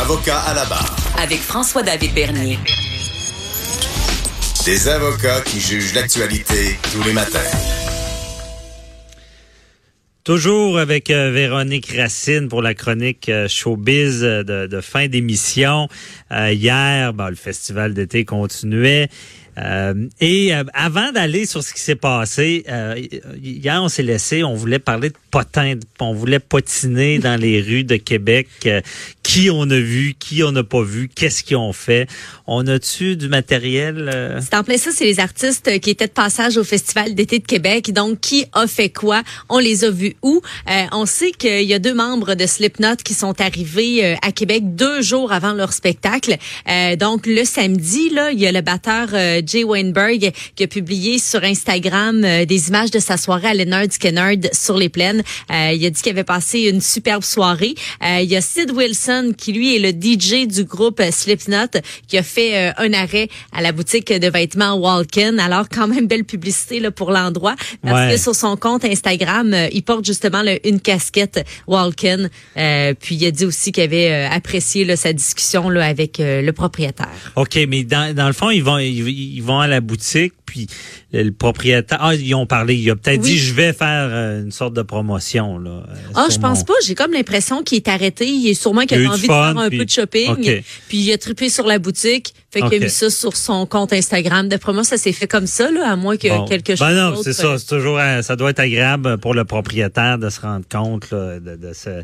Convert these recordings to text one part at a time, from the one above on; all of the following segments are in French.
Avocat à la barre. Avec François-David Bernier. Des avocats qui jugent l'actualité tous les matins. Toujours avec euh, Véronique Racine pour la chronique euh, showbiz euh, de, de fin d'émission. hier, ben, le festival d'été continuait. Euh, et euh, avant d'aller sur ce qui s'est passé, euh, hier on s'est laissé, on voulait parler de potins, on voulait potiner dans les rues de Québec. qui on a vu, qui on n'a pas vu, qu'est-ce qu'ils ont fait. On a-tu du matériel? C'est en plein ça, c'est les artistes qui étaient de passage au Festival d'été de Québec. Donc, qui a fait quoi? On les a vus où? on sait qu'il y a deux membres de Slipknot qui sont arrivés à Québec deux jours avant leur spectacle. donc, le samedi, là, il y a le batteur Jay Weinberg qui a publié sur Instagram euh, des images de sa soirée à Leonard Skinner sur les plaines. Euh, il a dit qu'il avait passé une superbe soirée. Euh, il y a Sid Wilson qui lui est le DJ du groupe Slipknot qui a fait un arrêt à la boutique de vêtements Walken. Alors quand même belle publicité là, pour l'endroit parce que sur son compte Instagram, il porte justement une casquette Walken. puis il a dit aussi qu'il avait apprécié là, sa discussion là, avec le propriétaire. OK, mais dans, dans le fond, ils vont ils, ils vont à la boutique, puis le, propriétaire, ah, ils ont parlé, il a peut-être dit, je vais faire euh, une sorte de promotion. Là, euh, ah, je pense pas. J'ai comme l'impression qu'il est arrêté. Il est sûrement qu'il a, envie de faire un peu de shopping. Puis il a trippé sur la boutique. Fait qu'il a mis ça sur son compte Instagram. D'après moi, ça s'est fait comme ça, là, à moins que quelque chose. Ben non, c'est ça. C'est toujours, euh, ça doit être agréable pour le propriétaire de se rendre compte là, de, de, ce,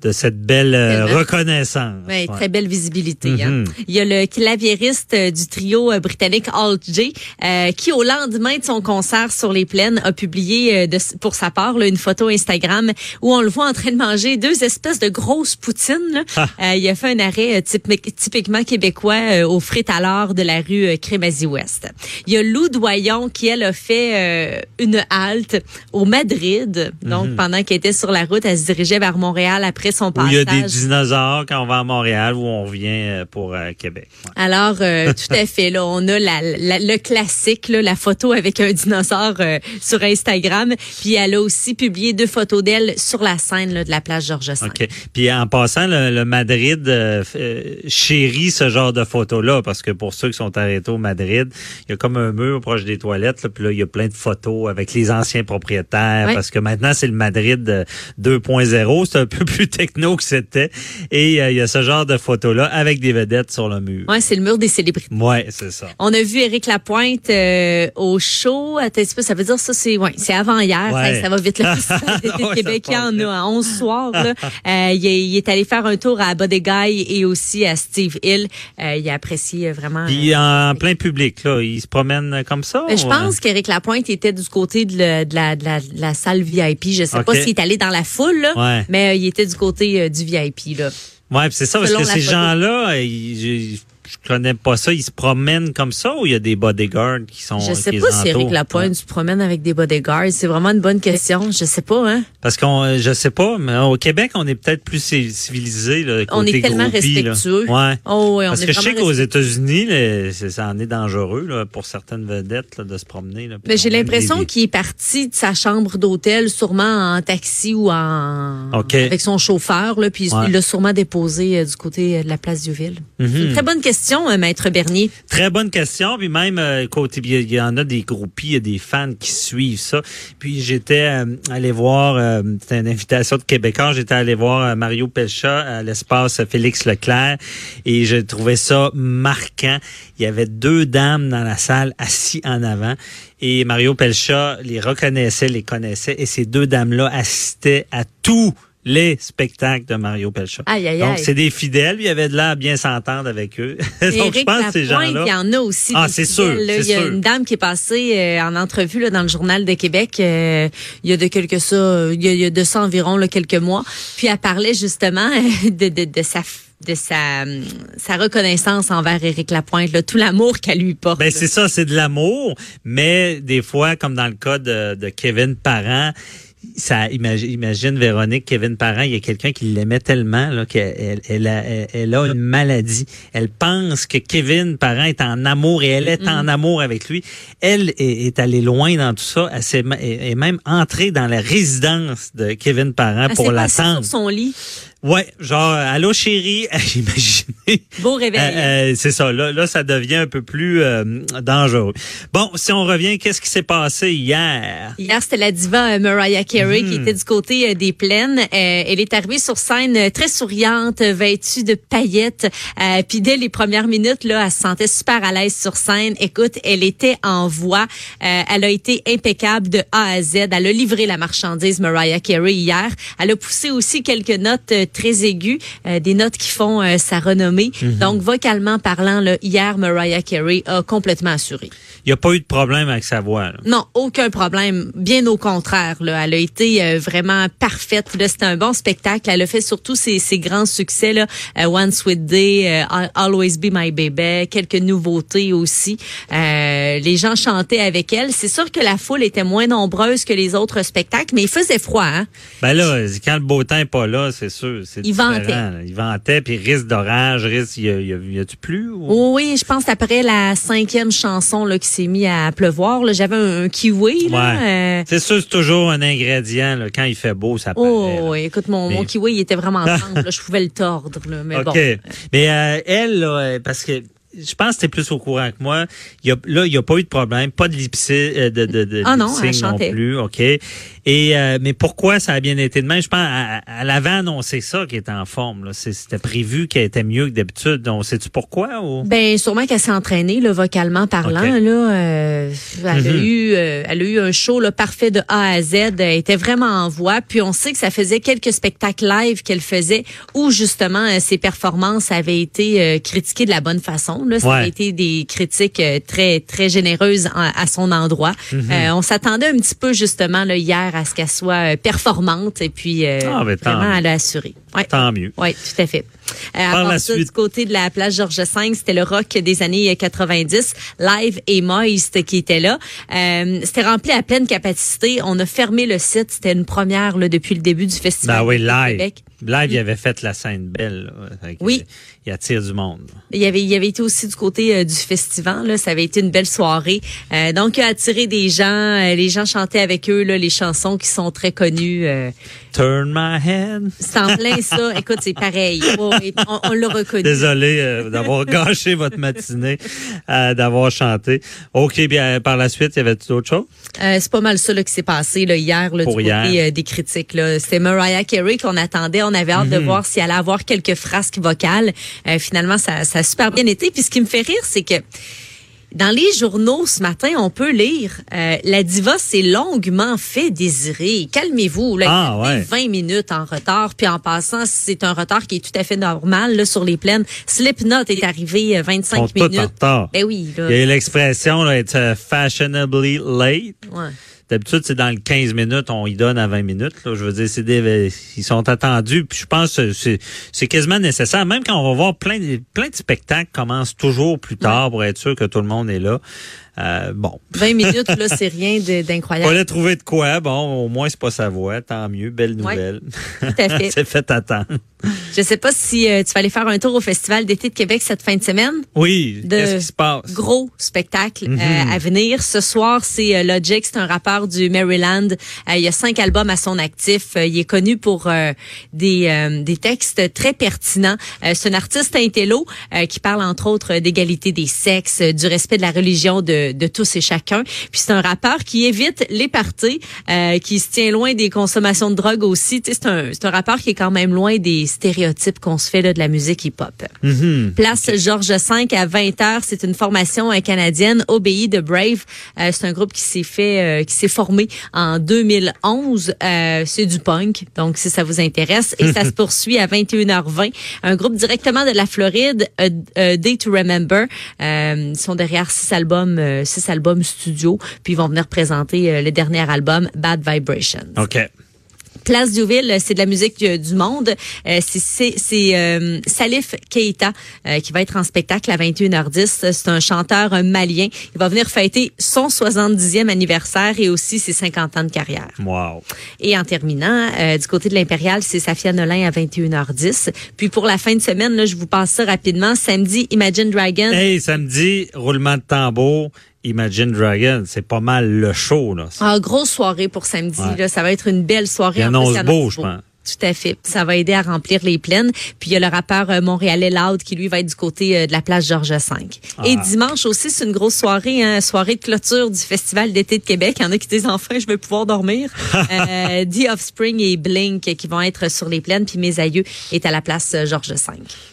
de cette belle reconnaissance. Oui, très belle visibilité. hein. Mm-hmm. Il y a le claviériste du trio britannique Alt J, euh, qui au lendemain de son concert sur les plaines a publié euh, de, pour sa part là, une photo Instagram où on le voit en train de manger deux espèces de grosses poutines. Là. Ah. Euh, il a fait un arrêt typiquement québécois aux frites à l'or de la rue Crémazie-Ouest. Il y a Lou Doyon qui, elle, a fait une halte au Madrid. Donc, mhm. pendant qu'elle était sur la route, elle se dirigeait vers Montréal après son passage. Il y a des dinosaures quand on va à Montréal où on revient pour Québec. Alors, tout à fait. Là, on a la, le classique, là, la photo avec un dinosaure euh, sur Instagram. Puis elle a aussi publié deux photos d'elle sur la scène là, de la plage Georges V. OK. Puis en passant, le, Madrid euh, euh, chérit ce genre de photos-là parce que pour ceux qui sont arrêtés au Madrid, il y a comme un mur proche des toilettes. Là, puis là, il y a plein de photos avec les anciens propriétaires parce que maintenant, c'est le Madrid 2.0. C'est un peu plus techno que c'était. Et il y a ce genre de photos-là avec des vedettes sur le mur. Ouais, c'est le mur des célébrités. Ouais, c'est ça. On a vu Éric Lapointe euh, au show. Ça veut dire ça, c'est ouais, c'est avant hier. Ça, va vite. Le Festival Québec, il en a 11 soirs. Là. Euh, il, est, allé faire un tour à Guy et aussi à Steve Hill. Euh, il a apprécié vraiment. Il est en plein public. là. Il se promène comme ça? Ben, je pense qu'Éric Lapointe était du côté de, la, de, la, de, la, salle VIP. Je sais pas s'il est allé dans la foule, là, mais il était du côté du VIP. Là. Ouais, c'est ça, parce que ces gens-là, ils je connais pas ça. Ils se promènent comme ça ou il y a des bodyguards qui sont Je sais pas si Eric Lapointe se promène avec des bodyguards. C'est vraiment une bonne question. Je sais pas, hein. Parce qu'on, je sais pas, mais au Québec, on est peut-être plus civilisé. Là, on est tellement respectueux. Ouais. Oh, oui, on Parce que je sais qu'aux États-Unis, ça en est dangereux là, pour certaines vedettes là, de se promener. Là, mais j'ai l'impression qu'il est parti de sa chambre d'hôtel, sûrement en taxi ou en avec son chauffeur, là, puis il l'a sûrement déposé euh, du côté de la place du Ville. Mm très bonne question euh, Maître Bernier? Très bonne question. Puis même, euh, côté, il y en a des groupies, il y a des fans qui suivent ça. Puis j'étais euh, allé voir, c'était une invitation de Québécois, j'étais allé voir Mario Pelcha à l'espace Félix Leclerc et j'ai trouvé ça marquant. Il y avait deux dames dans la salle assis en avant et Mario Pelcha les reconnaissait, les connaissait et ces deux dames-là assistaient à tout les spectacles de Mario Pelcha. Donc, c'est des fidèles. Il y avait de là à bien s'entendre avec eux. Donc, je pense que ces gens-là. Il y en a aussi. Ah, c'est sûr. Il y a une dame qui est passée euh, en entrevue là, dans le Journal de Québec euh, il y a de quelques ça, il y a, de ça environ là, quelques mois. Puis elle parlait justement de, de, de sa de sa, sa reconnaissance envers Éric Lapointe, là, tout l'amour qu'elle lui porte. Ben c'est ça, c'est de l'amour, mais des fois, comme dans le cas de, de Kevin Parent, ça imagine, imagine Véronique, Kevin Parent, il y a quelqu'un qui l'aimait tellement là qu'elle elle a, elle, a une maladie. Elle pense que Kevin Parent est en amour et elle est en amour avec lui. Elle est, est allée loin dans tout ça. Elle est même entrée dans la résidence de Kevin Parent Elle pour l'attendre. sur son lit. Ouais, genre allô chérie, imaginez. Beau réveil. Euh, euh, c'est ça. Là, là, ça devient un peu plus euh, dangereux. Bon, si on revient, qu'est-ce qui s'est passé hier? Hier, c'était la diva euh, Mariah Carey qui était du côté euh, des plaines. Euh, elle est arrivée sur scène euh, très souriante, euh, vêtue de paillettes. Euh, Puis dès les premières minutes, là, elle se sentait super à l'aise sur scène. Écoute, elle était en voix. Euh, elle a été impeccable de A à Z. Elle a livré la marchandise Mariah Carey hier. Elle a poussé aussi quelques notes euh, très aiguës, euh, des notes qui font euh, sa renommée. Mhm. Donc, vocalement parlant, là, hier, Mariah Carey a complètement assuré. Il n'y a pas eu de problème avec sa voix. là. Non, aucun problème. Bien au contraire. Là. Elle a été euh, vraiment parfaite. C'était un bon spectacle. Elle a fait surtout ses, ses grands succès. Là. Euh, One Sweet Day, I'll Always Be My Baby, quelques nouveautés aussi. Euh, les gens chantaient avec elle. C'est sûr que la foule était moins nombreuse que les autres spectacles, mais il faisait froid. Hein? Ben là, quand le beau temps n'est pas là, c'est sûr. Il ventait. Il ventait, puis risque d'orage, risque, y a, y a, a-tu plus? ou- Oh oui, je pense après la cinquième chanson là, qui s'est mis à pleuvoir. là, J'avais un, un kiwi. Là, Ouais. euh, C'est sûr, c'est toujours un ingrédient. Là. Quand il fait beau, ça paraît. Oh, oui, écoute, mon, mon kiwi, il était vraiment là, je pouvais le tordre, là, mais OK. bon. Mais euh, elle, là, euh, parce que je pense que t'es plus au courant que moi. Il y a, là, il n'y a pas eu de problème, pas de lip de, de, de, de Ah non, non plus. OK. Et euh, mais pourquoi ça a bien été de même? Je pense à- à- elle avait annoncé ça qu'elle était en forme. C'était prévu qu'elle était mieux que d'habitude. Donc, sais-tu pourquoi? Ou? Ben sûrement qu'elle s'est entraînée là, vocalement parlant là euh, elle a Mhm. eu euh, elle a eu un show là, parfait de A à Z, elle était vraiment en voix puis on sait que ça faisait quelques spectacles live qu'elle faisait où justement euh, ses performances avaient été euh, critiquées de la bonne façon là, ça Ouais. a été des critiques euh, très très généreuses en- à son endroit. Mhm. Euh, on s'attendait un petit peu justement là, hier à ce qu'elle soit euh, performante et puis euh, Ah, vraiment a assuré. Ouais. Tant mieux. Oui, tout à fait. Euh, Par la suite. du côté de la place Georges V, c'était le rock des années 90, live et moist qui était là. Euh, c'était rempli à pleine capacité. On a fermé le site. C'était une première là, depuis le début du festival. Ben oui, live. Québec. Live, il avait fait la scène belle. là. Oui. euh, Il attire du monde. Il y avait, il avait été aussi du côté euh, du festival. Là, ça avait été une belle soirée. Euh, donc, il a attiré des gens. euh, les gens chantaient avec eux là, les chansons qui sont très connues. euh, Turn my head. c'est en plein ça. Écoute, c'est pareil. Ouais, on on l'a reconnu. Désolé euh, d'avoir gâché votre matinée, euh, d'avoir chanté. OK, bien par la suite, il y avait d'autres choses? Euh, c'est pas mal ça là, qui s'est passé là, hier là, Pour du hier. côté euh, des critiques. Là. C'était Mariah Carey qu'on attendait. On avait hâte de Mhm. voir si elle allait avoir quelques frasques vocales. Euh, finalement, ça, ça a super bien été. Puis ce qui me fait rire, c'est que dans les journaux ce matin, on peut lire euh, la diva s'est longuement fait désirer. Calmez-vous. Là, Ah, il y a ouais. 20 minutes en retard. Puis en passant, c'est un retard qui est tout à fait normal là, sur les plaines. Slipknot est arrivé euh, 25 sont tous en minutes. retard. Ben oui. Là. Il y a l'expression, uh, fashionably late. Ouais. D'habitude, c'est dans le 15 minutes, on y donne à 20 minutes. Là. Je veux dire, c'est des, ils sont attendus. Puis je pense que c'est, c'est quasiment nécessaire. Même quand on va voir plein de, plein de spectacles commencent toujours plus tard pour être sûr que tout le monde est là. Euh, bon. 20 minutes, là, c'est rien d'incroyable. Fallait trouver de quoi. Bon, au moins, c'est pas sa voix. Tant mieux. Belle nouvelle. Tout à fait. c'est fait attendre. Je sais pas si euh, tu vas aller faire un tour au Festival d'été de Québec cette fin de semaine. Oui. Qu'est-ce qui se passe? Gros spectacle Mhm. euh, à venir. Ce soir, c'est Logic, c'est un rappeur du Maryland. Il y a cinq albums à son actif. Il est connu pour des, des textes très pertinents. C'est un artiste intello qui parle entre autres d'égalité des sexes, du respect de la religion de, de tous et chacun. Puis c'est un rappeur qui évite les parties, euh, qui se tient loin des consommations de drogue aussi. Tu sais, C'est un, c'est un rappeur qui est quand même loin des stéréotypes qu'on se fait là, de la musique hip-hop. Mhm. Place Georges V à 20h. C'est une formation euh, canadienne, Obéi de Brave. Euh, c'est un groupe qui s'est fait, euh, qui s'est formé en 2011. Euh, c'est du punk, donc si ça vous intéresse. Et ça se poursuit à 21h20. Un groupe directement de la Floride, A, A Day to Remember. Euh, ils sont derrière six albums, euh, six albums studio. Puis ils vont venir présenter euh, le dernier album, Bad Vibration. OK. Place Diouville, c'est de la musique du, du monde. Euh, c'est- euh, Salif Keita euh, qui va être en spectacle à 21h10. C'est un chanteur malien. Il va venir fêter son 70e anniversaire et aussi ses 50 ans de carrière. Wow. Et en terminant, euh, du côté de l'Impérial, c'est Safia Nolin à 21h10. Puis pour la fin de semaine, là, je vous passe ça rapidement. Samedi, Imagine Dragon. Hey, samedi, roulement de tambour, Imagine Dragon, c'est pas mal le show, là. Ah, grosse soirée pour samedi. Ouais. Là, ça va être une belle soirée. Il En annonce en beau, je pense. Tout à fait. Ça va aider à remplir les plaines. Puis il y a le rappeur euh, montréalais Loud qui lui va être du côté euh, de la place Georges V. Et Ah. dimanche aussi, c'est une grosse soirée, hein, soirée de clôture du Festival d'été de Québec. Il y en a qui disent enfin, je vais pouvoir dormir. euh, The Offspring et Blink qui vont être sur les plaines. Puis mes aïeux est à la place euh, Georges V.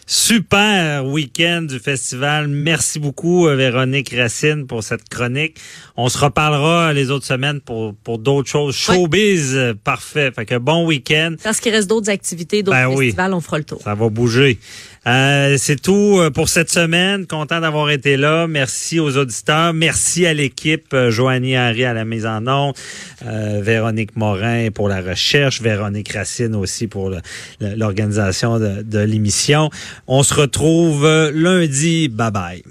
Super week-end du festival. Merci beaucoup, Véronique Racine, pour cette chronique. On se reparlera les autres semaines pour, pour d'autres choses. Showbiz, parfait. Fait que bon week-end. Parce qu'il reste d'autres activités, d'autres Ben oui. festivals, on fera le tour. Ça va bouger. Euh, c'est tout euh, pour cette semaine. Content d'avoir été là. Merci aux auditeurs. Merci à l'équipe. Euh, Joanie Henry à la mise en onde. Euh, Véronique Morin pour la recherche. Véronique Racine aussi pour l'organisation de, de l'émission. On se retrouve euh, lundi. Bye bye.